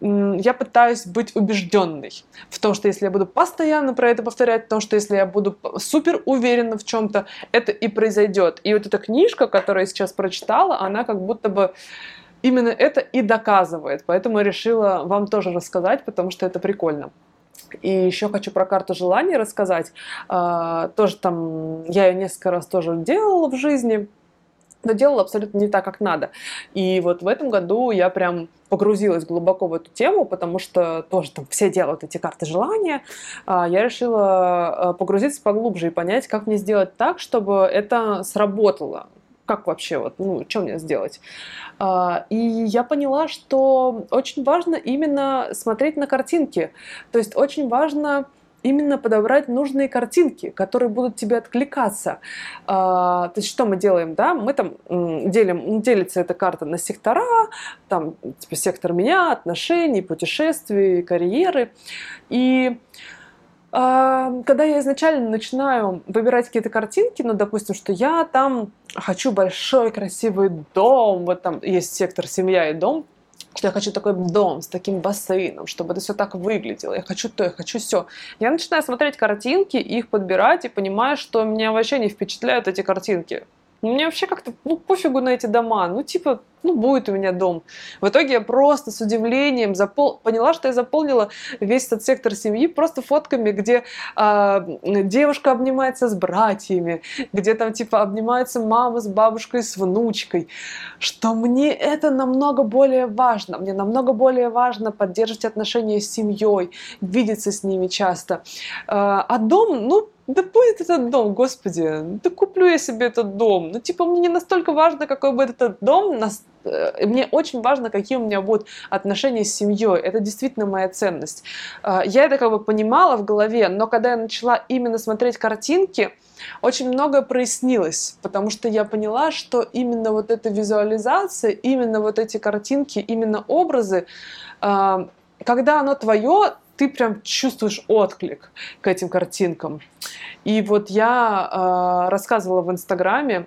Speaker 1: я пытаюсь быть убежденной в том, что если я буду постоянно про это повторять, в том, что если я буду супер уверена в чем-то, это и произойдет. И вот эта книжка, которую я сейчас прочитала, она как будто бы именно это и доказывает. Поэтому я решила вам тоже рассказать, потому что это прикольно. И еще хочу про карту желаний рассказать. А, тоже там я ее несколько раз тоже делала в жизни но делала абсолютно не так, как надо. И вот в этом году я прям погрузилась глубоко в эту тему, потому что тоже там все делают эти карты желания. А, я решила а, погрузиться поглубже и понять, как мне сделать так, чтобы это сработало. Как вообще, вот, ну, что мне сделать? А, и я поняла, что очень важно именно смотреть на картинки. То есть очень важно именно подобрать нужные картинки, которые будут тебе откликаться. А, то есть что мы делаем, да? Мы там делим, делится эта карта на сектора, там типа сектор меня, отношений, путешествий, карьеры. И а, когда я изначально начинаю выбирать какие-то картинки, ну, допустим, что я там хочу большой красивый дом, вот там есть сектор семья и дом, что я хочу такой дом с таким бассейном, чтобы это все так выглядело. Я хочу то, я хочу все. Я начинаю смотреть картинки, их подбирать и понимаю, что меня вообще не впечатляют эти картинки. Мне вообще как-то ну, пофигу на эти дома. Ну, типа, ну, будет у меня дом. В итоге я просто с удивлением запол... поняла, что я заполнила весь этот сектор семьи просто фотками, где э, девушка обнимается с братьями, где там типа обнимается мама с бабушкой, с внучкой, что мне это намного более важно. Мне намного более важно поддерживать отношения с семьей, видеться с ними часто. Э, а дом, ну, да будет этот дом, господи, да куплю я себе этот дом. Ну, типа, мне не настолько важно, какой будет этот дом. Э, мне очень важно, какие у меня будут отношения с семьей. Это действительно моя ценность. Э, я это как бы понимала в голове, но когда я начала именно смотреть картинки, очень многое прояснилось, потому что я поняла, что именно вот эта визуализация, именно вот эти картинки, именно образы, э, когда оно твое, ты прям чувствуешь отклик к этим картинкам. И вот я э, рассказывала в Инстаграме,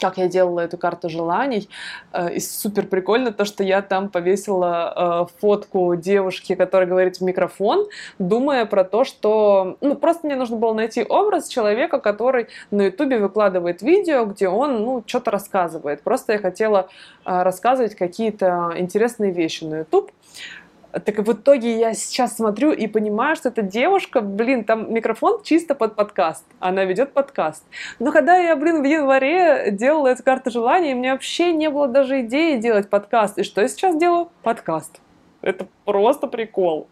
Speaker 1: как я делала эту карту желаний. Э, и супер прикольно то, что я там повесила э, фотку девушки, которая говорит в микрофон, думая про то, что... Ну, просто мне нужно было найти образ человека, который на ютубе выкладывает видео, где он, ну, что-то рассказывает. Просто я хотела э, рассказывать какие-то интересные вещи на ютуб. Так в итоге я сейчас смотрю и понимаю, что эта девушка, блин, там микрофон чисто под подкаст. Она ведет подкаст. Но когда я, блин, в январе делала эту карту желаний, у меня вообще не было даже идеи делать подкаст. И что я сейчас делаю? Подкаст. Это просто прикол.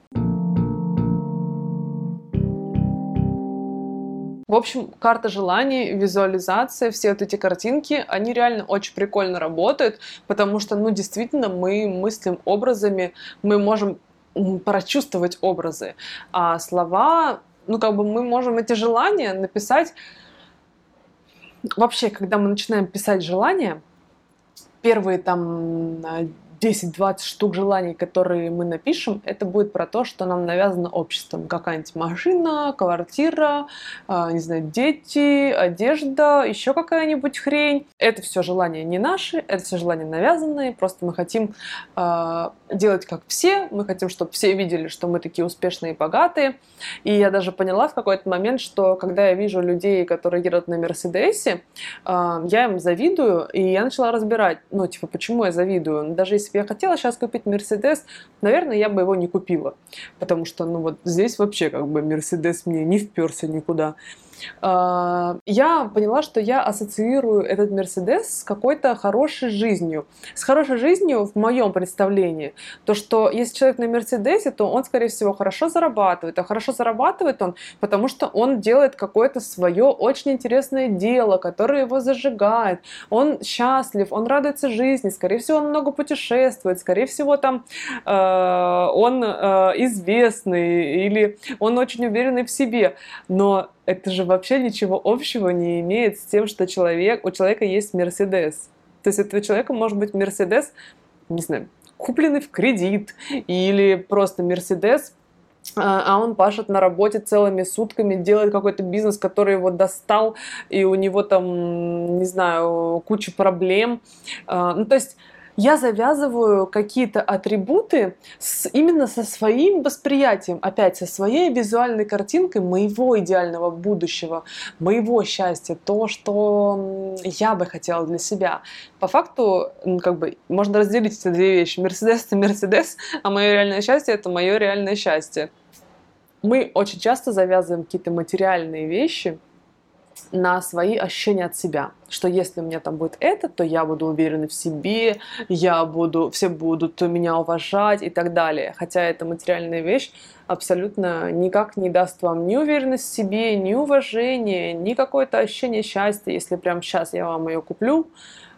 Speaker 1: В общем, карта желаний, визуализация, все вот эти картинки, они реально очень прикольно работают, потому что, ну, действительно, мы мыслим образами, мы можем прочувствовать образы, а слова, ну, как бы мы можем эти желания написать. Вообще, когда мы начинаем писать желания, первые там 10-20 штук желаний, которые мы напишем, это будет про то, что нам навязано обществом. Какая-нибудь машина, квартира, а, не знаю, дети, одежда, еще какая-нибудь хрень. Это все желания не наши, это все желания навязанные. Просто мы хотим э, делать как все, мы хотим, чтобы все видели, что мы такие успешные и богатые. И я даже поняла в какой-то момент, что когда я вижу людей, которые едут на Мерседесе, э, я им завидую, и я начала разбирать, ну, типа, почему я завидую. Даже если бы я хотела сейчас купить Мерседес, наверное, я бы его не купила. Потому что, ну вот здесь вообще как бы Мерседес мне не вперся никуда. А, я поняла, что я ассоциирую этот Мерседес с какой-то хорошей жизнью. С хорошей жизнью в моем представлении. То, что если человек на Мерседесе, то он, скорее всего, хорошо зарабатывает. А хорошо зарабатывает он, потому что он делает какое-то свое очень интересное дело, которое его зажигает. Он счастлив, он радуется жизни, скорее всего, он много путешествует, скорее всего, там э, он э, известный или он очень уверенный в себе. Но это же вообще ничего общего не имеет с тем, что человек, у человека есть Мерседес. То есть этого человека может быть Мерседес, не знаю, купленный в кредит, или просто Мерседес, а, а он пашет на работе целыми сутками, делает какой-то бизнес, который его достал, и у него там, не знаю, куча проблем. А, ну, то есть я завязываю какие-то атрибуты с, именно со своим восприятием, опять со своей визуальной картинкой моего идеального будущего, моего счастья, то, что я бы хотела для себя. По факту, как бы, можно разделить эти две вещи. Мерседес — это Мерседес, а мое реальное счастье — это мое реальное счастье. Мы очень часто завязываем какие-то материальные вещи — на свои ощущения от себя. Что если у меня там будет это, то я буду уверена в себе, я буду, все будут меня уважать и так далее. Хотя эта материальная вещь абсолютно никак не даст вам ни уверенность в себе, ни уважения, ни какое-то ощущение счастья. Если прямо сейчас я вам ее куплю,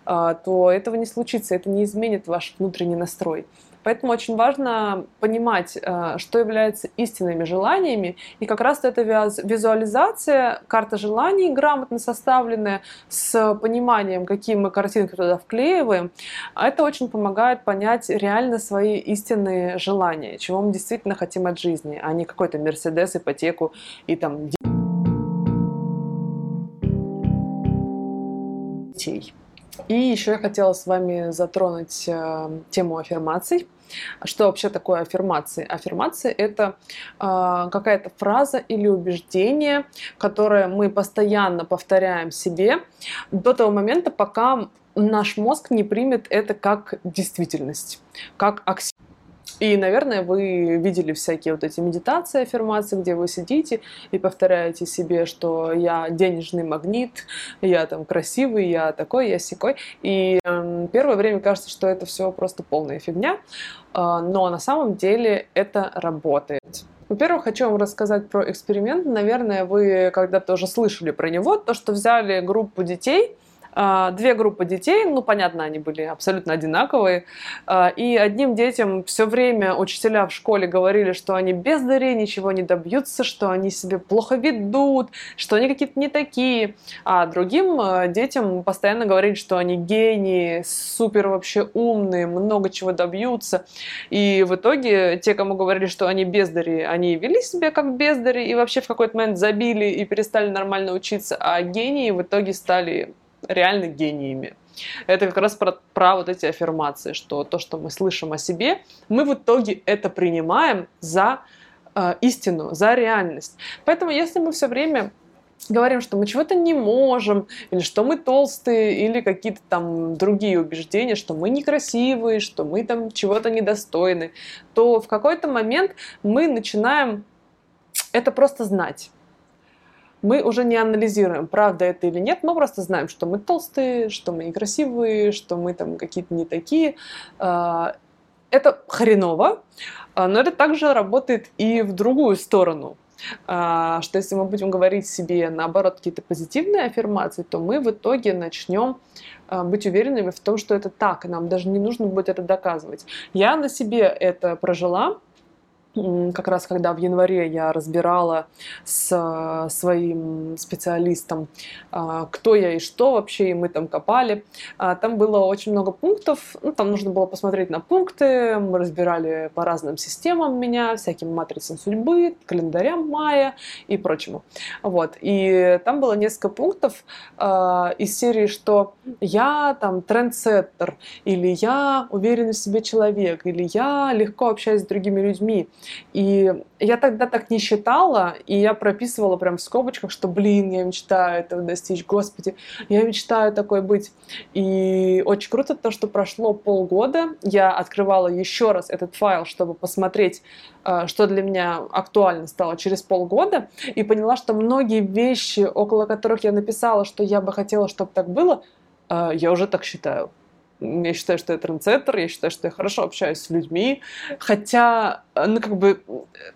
Speaker 1: а, то этого не случится, это не изменит ваш внутренний настрой. Поэтому очень важно понимать, э, что является истинными желаниями. И как раз эта визуализация, карта желаний грамотно составленная, с пониманием, какие мы картинки туда вклеиваем, это очень помогает понять реально свои истинные желания, чего мы действительно хотим от жизни, а не какой-то Мерседес, ипотеку и там детей. И еще я хотела с вами затронуть э, тему аффирмаций. Что вообще такое аффирмации? Аффирмации — это э, какая-то фраза или убеждение, которое мы постоянно повторяем себе до того момента, пока наш мозг не примет это как действительность, как аксиому. И, наверное, вы видели всякие вот эти медитации, аффирмации, где вы сидите и повторяете себе, что я денежный магнит, я там красивый, я такой, я секой. И э, первое время кажется, что это все просто полная фигня, э, но на самом деле это работает. Во-первых, хочу вам рассказать про эксперимент. Наверное, вы когда-то уже слышали про него. То, что взяли группу детей, две группы детей, ну, понятно, они были абсолютно одинаковые, а, и одним детям все время учителя в школе говорили, что они бездари, ничего не добьются, что они себе плохо ведут, что они какие-то не такие, а другим а, детям постоянно говорили, что они гении, супер вообще умные, много чего добьются, и в итоге те, кому говорили, что они бездари, они вели себя как бездари и вообще в какой-то момент забили и перестали нормально учиться, а гении в итоге стали реально гениями. Это как раз про, про вот эти аффирмации, что то, что мы слышим о себе, мы в итоге это принимаем за э, истину, за реальность. Поэтому если мы все время говорим, что мы чего-то не можем, или что мы толстые, или какие-то там другие убеждения, что мы некрасивые, что мы там чего-то недостойны, то в какой-то момент мы начинаем это просто знать мы уже не анализируем, правда это или нет, мы просто знаем, что мы толстые, что мы некрасивые, что мы там какие-то не такие. А, это хреново, а, но это также работает и в другую сторону. А, что если мы будем говорить себе, наоборот, какие-то позитивные аффирмации, то мы в итоге начнем быть уверенными в том, что это так, и нам даже не нужно будет это доказывать. Я на себе это прожила, как раз когда в январе я разбирала с своим специалистом, а, кто я и что вообще, и мы там копали, а, там было очень много пунктов, ну, там нужно было посмотреть на пункты, мы разбирали по разным системам меня, всяким матрицам судьбы, календарям мая и прочему. Вот. И там было несколько пунктов э, из серии, что я там трендсеттер, или я уверенный в себе человек, или я легко общаюсь с другими людьми. И я тогда так не считала, и я прописывала прям в скобочках, что, блин, я мечтаю этого достичь, господи, я мечтаю такой быть. И очень круто то, что прошло полгода, я открывала еще раз этот файл, чтобы посмотреть, э, что для меня актуально стало через полгода, и поняла, что многие вещи, около которых я написала, что я бы хотела, чтобы так было, э, я уже так считаю. Я считаю, что я трендсеттер, я считаю, что я хорошо общаюсь с людьми, хотя, ну, как бы,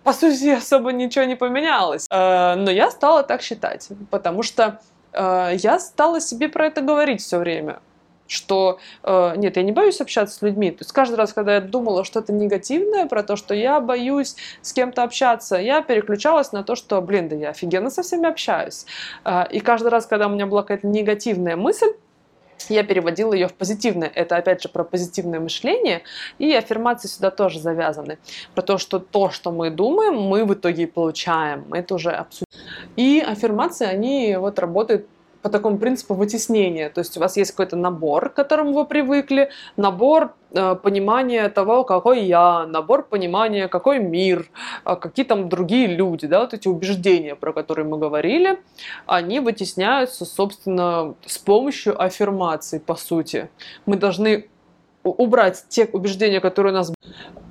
Speaker 1: по сути, [laughs] особо ничего не поменялось. Э, но я стала так считать, потому что э, я стала себе про это говорить все время что э, нет, я не боюсь общаться с людьми. То есть каждый раз, когда я думала что-то негативное про то, что я боюсь с кем-то общаться, я переключалась на то, что, блин, да я офигенно со всеми общаюсь. Э, и каждый раз, когда у меня была какая-то негативная мысль, я переводила ее в позитивное. Это, опять же, про позитивное мышление. И аффирмации сюда тоже завязаны. Про то, что то, что мы думаем, мы в итоге получаем. Это уже обсудим. И аффирмации, они вот работают по такому принципу вытеснения. То есть у вас есть какой-то набор, к которому вы привыкли, набор э, понимания того, какой я, набор понимания, какой мир, э, какие там другие люди, да, вот эти убеждения, про которые мы говорили, они вытесняются, собственно, с помощью аффирмаций, по сути. Мы должны убрать те убеждения, которые у нас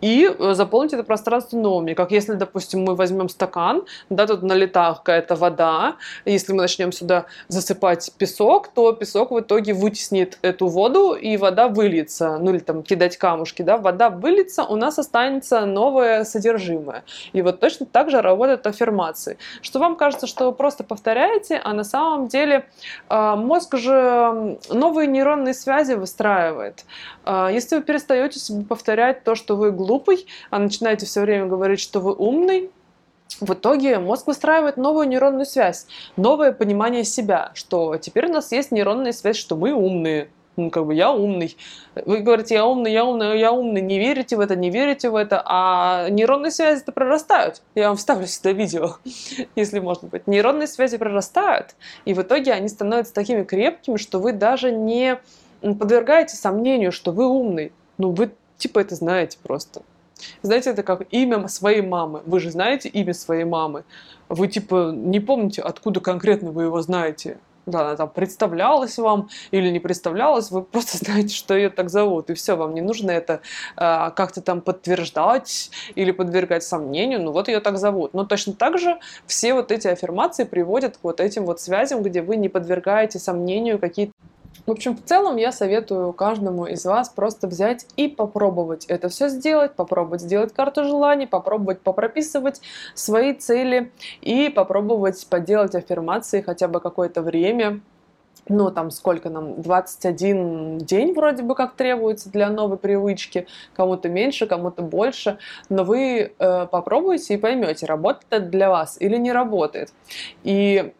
Speaker 1: и э, заполнить это пространство новыми. Как если, допустим, мы возьмем стакан, да, тут налита какая-то вода, если мы начнем сюда засыпать песок, то песок в итоге вытеснит эту воду, и вода выльется, ну или там кидать камушки, да, вода выльется, у нас останется новое содержимое. И вот точно так же работают аффирмации. Что вам кажется, что вы просто повторяете, а на самом деле э, мозг же новые нейронные связи выстраивает. Э, если вы перестаете себе повторять то, что вы глупый, а начинаете все время говорить, что вы умный, в итоге мозг выстраивает новую нейронную связь, новое понимание себя, что теперь у нас есть нейронная связь, что мы умные, ну, как бы я умный. Вы говорите, я умный, я умный, я умный, не верите в это, не верите в это, а нейронные связи-то прорастают. Я вам вставлю сюда видео, [laughs] если можно быть. Нейронные связи прорастают, и в итоге они становятся такими крепкими, что вы даже не подвергаете сомнению, что вы умный. Ну, вы типа это знаете просто. Знаете, это как имя своей мамы. Вы же знаете имя своей мамы. Вы типа не помните, откуда конкретно вы его знаете. Да, она там представлялась вам или не представлялась, вы просто [laughs] знаете, что ее так зовут, и все, вам не нужно это э, как-то там подтверждать или подвергать сомнению, ну вот ее так зовут. Но точно так же все вот эти аффирмации приводят к вот этим вот связям, где вы не подвергаете сомнению какие-то в общем, в целом я советую каждому из вас просто взять и попробовать это все сделать, попробовать сделать карту желаний, попробовать попрописывать свои цели и попробовать поделать аффирмации хотя бы какое-то время, ну, там, сколько нам, 21 день вроде бы как требуется для новой привычки, кому-то меньше, кому-то больше, но вы э, попробуйте и поймете, работает это для вас или не работает. И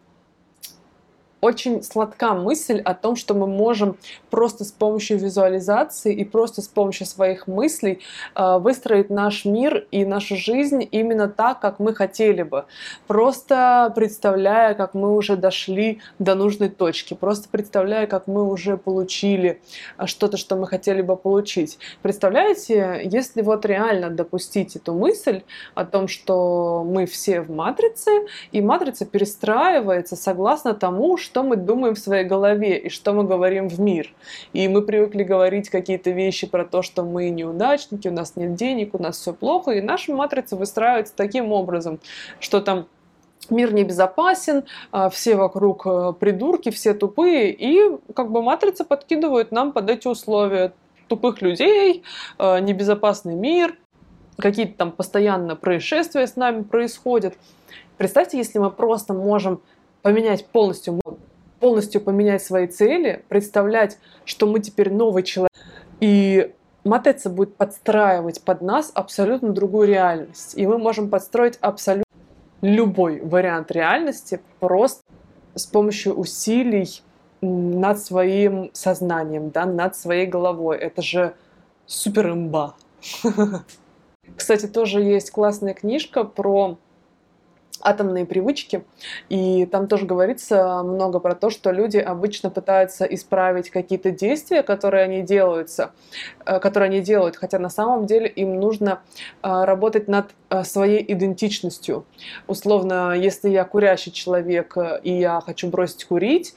Speaker 1: очень сладка мысль о том, что мы можем просто с помощью визуализации и просто с помощью своих мыслей э, выстроить наш мир и нашу жизнь именно так, как мы хотели бы. Просто представляя, как мы уже дошли до нужной точки, просто представляя, как мы уже получили э, что-то, что мы хотели бы получить. Представляете, если вот реально допустить эту мысль о том, что мы все в матрице, и матрица перестраивается согласно тому, что мы думаем в своей голове и что мы говорим в мир. И мы привыкли говорить какие-то вещи про то, что мы неудачники, у нас нет денег, у нас все плохо, и наша матрица выстраивается таким образом, что там мир небезопасен, а, все вокруг э, придурки, все тупые, и как бы матрица подкидывает нам под эти условия тупых людей, э, небезопасный мир, какие-то там постоянно происшествия с нами происходят. Представьте, если мы просто можем поменять полностью полностью поменять свои цели, представлять, что мы теперь новый человек. И Матеца будет подстраивать под нас абсолютно другую реальность. И мы можем подстроить абсолютно любой вариант реальности просто с помощью усилий над своим сознанием, да, над своей головой. Это же супер имба. [laughs] Кстати, тоже есть классная книжка про атомные привычки. И там тоже говорится много про то, что люди обычно пытаются исправить какие-то действия, которые они делаются, э, которые они делают, хотя на самом деле им нужно э, работать над э, своей идентичностью. Условно, если я курящий человек и я хочу бросить курить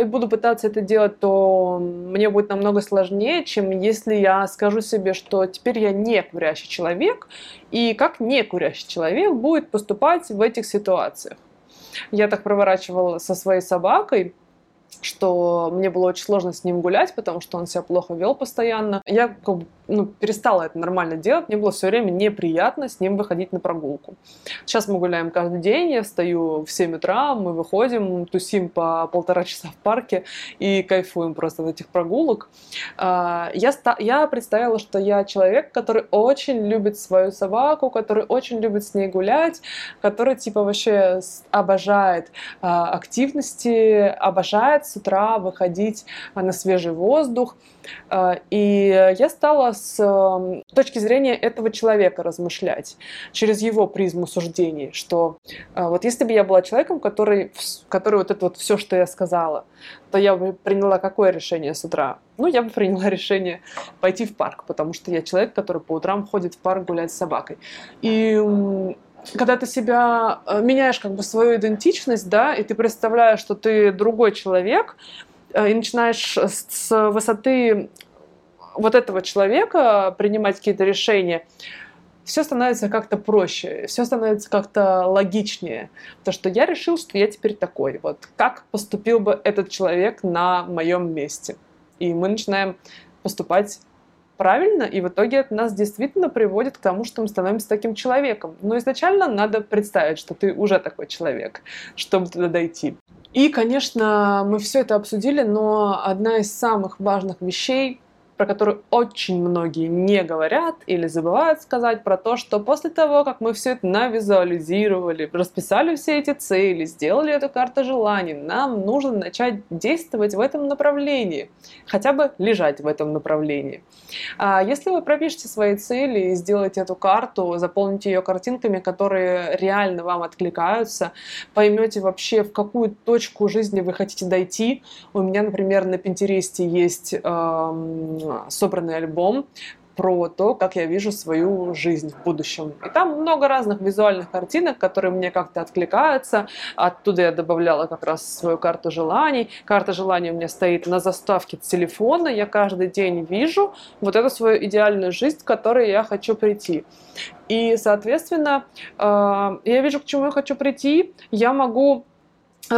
Speaker 1: и буду пытаться это делать, то мне будет намного сложнее, чем если я скажу себе, что теперь я не курящий человек, и как не курящий человек будет поступать в этих ситуациях. Я так проворачивала со своей собакой, что мне было очень сложно с ним гулять, потому что он себя плохо вел постоянно. Я как бы, ну, перестала это нормально делать, мне было все время неприятно с ним выходить на прогулку. Сейчас мы гуляем каждый день, я встаю в 7 утра, мы выходим, тусим по полтора часа в парке и кайфуем просто от этих прогулок. А, я, я представила, что я человек, который очень любит свою собаку, который очень любит с ней гулять, который типа вообще обожает а, активности, обожает с утра выходить а, на свежий воздух. А, и я стала с эм, точки зрения этого человека размышлять через его призму суждений, что вот если бы я была человеком, который, который вот это вот все, что я сказала, то я бы приняла какое решение с утра? Ну, я бы приняла решение пойти в парк, потому что я человек, который по утрам ходит в парк гулять с собакой. И когда ты себя э, меняешь как бы свою идентичность, да, и ты представляешь, что ты другой человек, э, и начинаешь с высоты вот этого человека принимать какие-то решения, все становится как-то проще, все становится как-то логичнее. Потому что я решил, что я теперь такой. Вот как поступил бы этот человек на моем месте? И мы начинаем поступать правильно, и в итоге это нас действительно приводит к тому, что мы становимся таким человеком. Но изначально надо представить, что ты уже такой человек, чтобы туда дойти. И, конечно, мы все это обсудили, но одна из самых важных вещей про которую очень многие не говорят или забывают сказать, про то, что после того, как мы все это навизуализировали, расписали все эти цели, сделали эту карту желаний, нам нужно начать действовать в этом направлении, хотя бы лежать в этом направлении. А если вы пропишете свои цели и сделаете эту карту, заполните ее картинками, которые реально вам откликаются, поймете вообще, в какую точку жизни вы хотите дойти. У меня, например, на Пинтересте есть э, собранный альбом про то, как я вижу свою жизнь в будущем. И там много разных визуальных картинок, которые мне как-то откликаются. Оттуда я добавляла как раз свою карту желаний. Карта желаний у меня стоит на заставке телефона. Я каждый день вижу вот эту свою идеальную жизнь, к которой я хочу прийти. И, соответственно, э, я вижу, к чему я хочу прийти. Я могу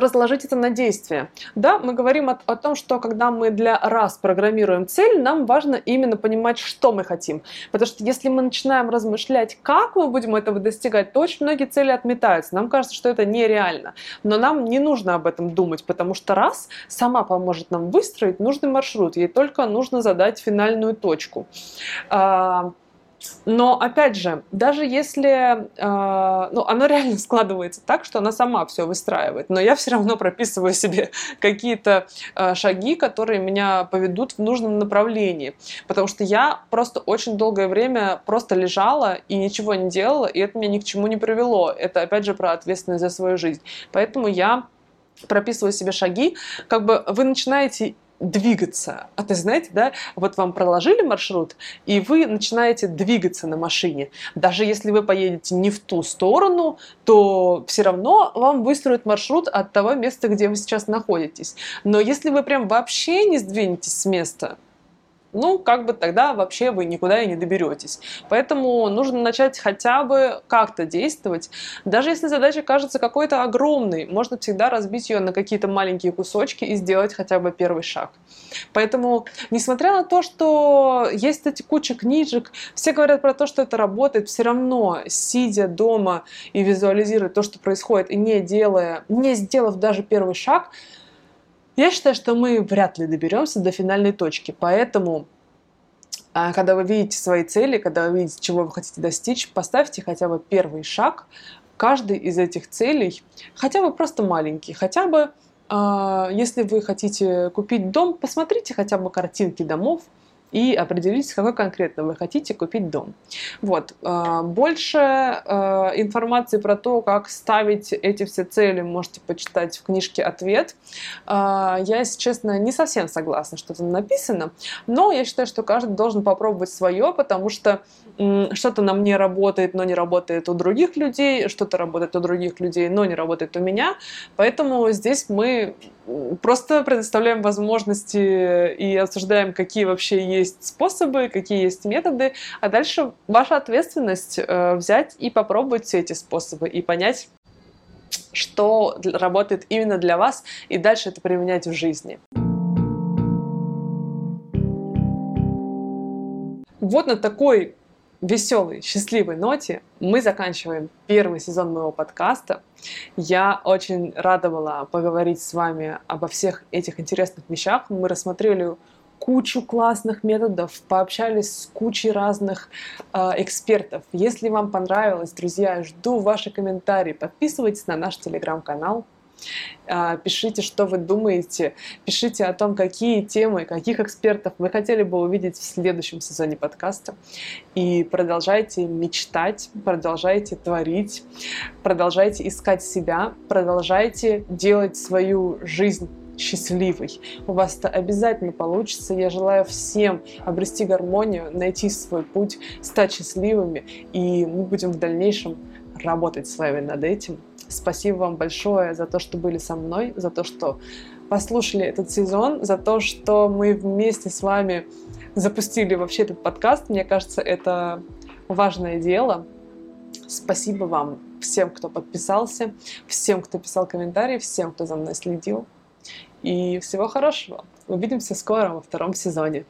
Speaker 1: разложить это на действие. Да, мы говорим о, о том, что когда мы для раз программируем цель, нам важно именно понимать, что мы хотим. Потому что если мы начинаем размышлять, как мы будем этого достигать, то очень многие цели отметаются. Нам кажется, что это нереально. Но нам не нужно об этом думать, потому что раз сама поможет нам выстроить нужный маршрут. Ей только нужно задать финальную точку. Но опять же, даже если э, ну, оно [laughs] реально складывается так, что она сама все выстраивает, но я все равно прописываю себе [laughs] какие-то э, шаги, которые меня поведут в нужном направлении. Потому что я просто очень долгое время просто лежала и ничего не делала, и это меня ни к чему не привело. Это опять же про ответственность за свою жизнь. Поэтому я прописываю себе шаги, как бы вы начинаете двигаться. А ты знаете, да, вот вам проложили маршрут, и вы начинаете двигаться на машине. Даже если вы поедете не в ту сторону, то все равно вам выстроят маршрут от того места, где вы сейчас находитесь. Но если вы прям вообще не сдвинетесь с места, ну, как бы тогда вообще вы никуда и не доберетесь. Поэтому нужно начать хотя бы как-то действовать. Даже если задача кажется какой-то огромной, можно всегда разбить ее на какие-то маленькие кусочки и сделать хотя бы первый шаг. Поэтому, несмотря на то, что есть эти куча книжек, все говорят про то, что это работает, все равно, сидя дома и визуализируя то, что происходит, и не делая, не сделав даже первый шаг, я считаю, что мы вряд ли доберемся до финальной точки, поэтому а, когда вы видите свои цели, когда вы видите, чего вы хотите достичь, поставьте хотя бы первый шаг. Каждый из этих целей, хотя бы просто маленький, хотя бы а, если вы хотите купить дом, посмотрите хотя бы картинки домов, и определитесь, какой конкретно вы хотите купить дом. Вот. А, больше а, информации про то, как ставить эти все цели, можете почитать в книжке «Ответ». А, я, если честно, не совсем согласна, что там написано, но я считаю, что каждый должен попробовать свое, потому что что-то на мне работает, но не работает у других людей, что-то работает у других людей, но не работает у меня. Поэтому здесь мы просто предоставляем возможности и обсуждаем, какие вообще есть способы, какие есть методы, а дальше ваша ответственность э, взять и попробовать все эти способы и понять, что работает именно для вас, и дальше это применять в жизни. Вот на такой веселой, счастливой ноте мы заканчиваем первый сезон моего подкаста. Я очень рада поговорить с вами обо всех этих интересных вещах. Мы рассмотрели кучу классных методов, пообщались с кучей разных э, экспертов. Если вам понравилось, друзья, жду ваши комментарии. Подписывайтесь на наш телеграм-канал. А, пишите, что вы думаете, пишите о том, какие темы, каких экспертов вы хотели бы увидеть в следующем сезоне подкаста. И продолжайте мечтать, продолжайте творить, продолжайте искать себя, продолжайте делать свою жизнь счастливой. У вас это обязательно получится. Я желаю всем обрести гармонию, найти свой путь, стать счастливыми, и мы будем в дальнейшем работать с вами над этим. Спасибо вам большое за то, что были со мной, за то, что послушали этот сезон, за то, что мы вместе с вами запустили вообще этот подкаст. Мне кажется, это важное дело. Спасибо вам всем, кто подписался, всем, кто писал комментарии, всем, кто за мной следил. И всего хорошего. Увидимся скоро во втором сезоне.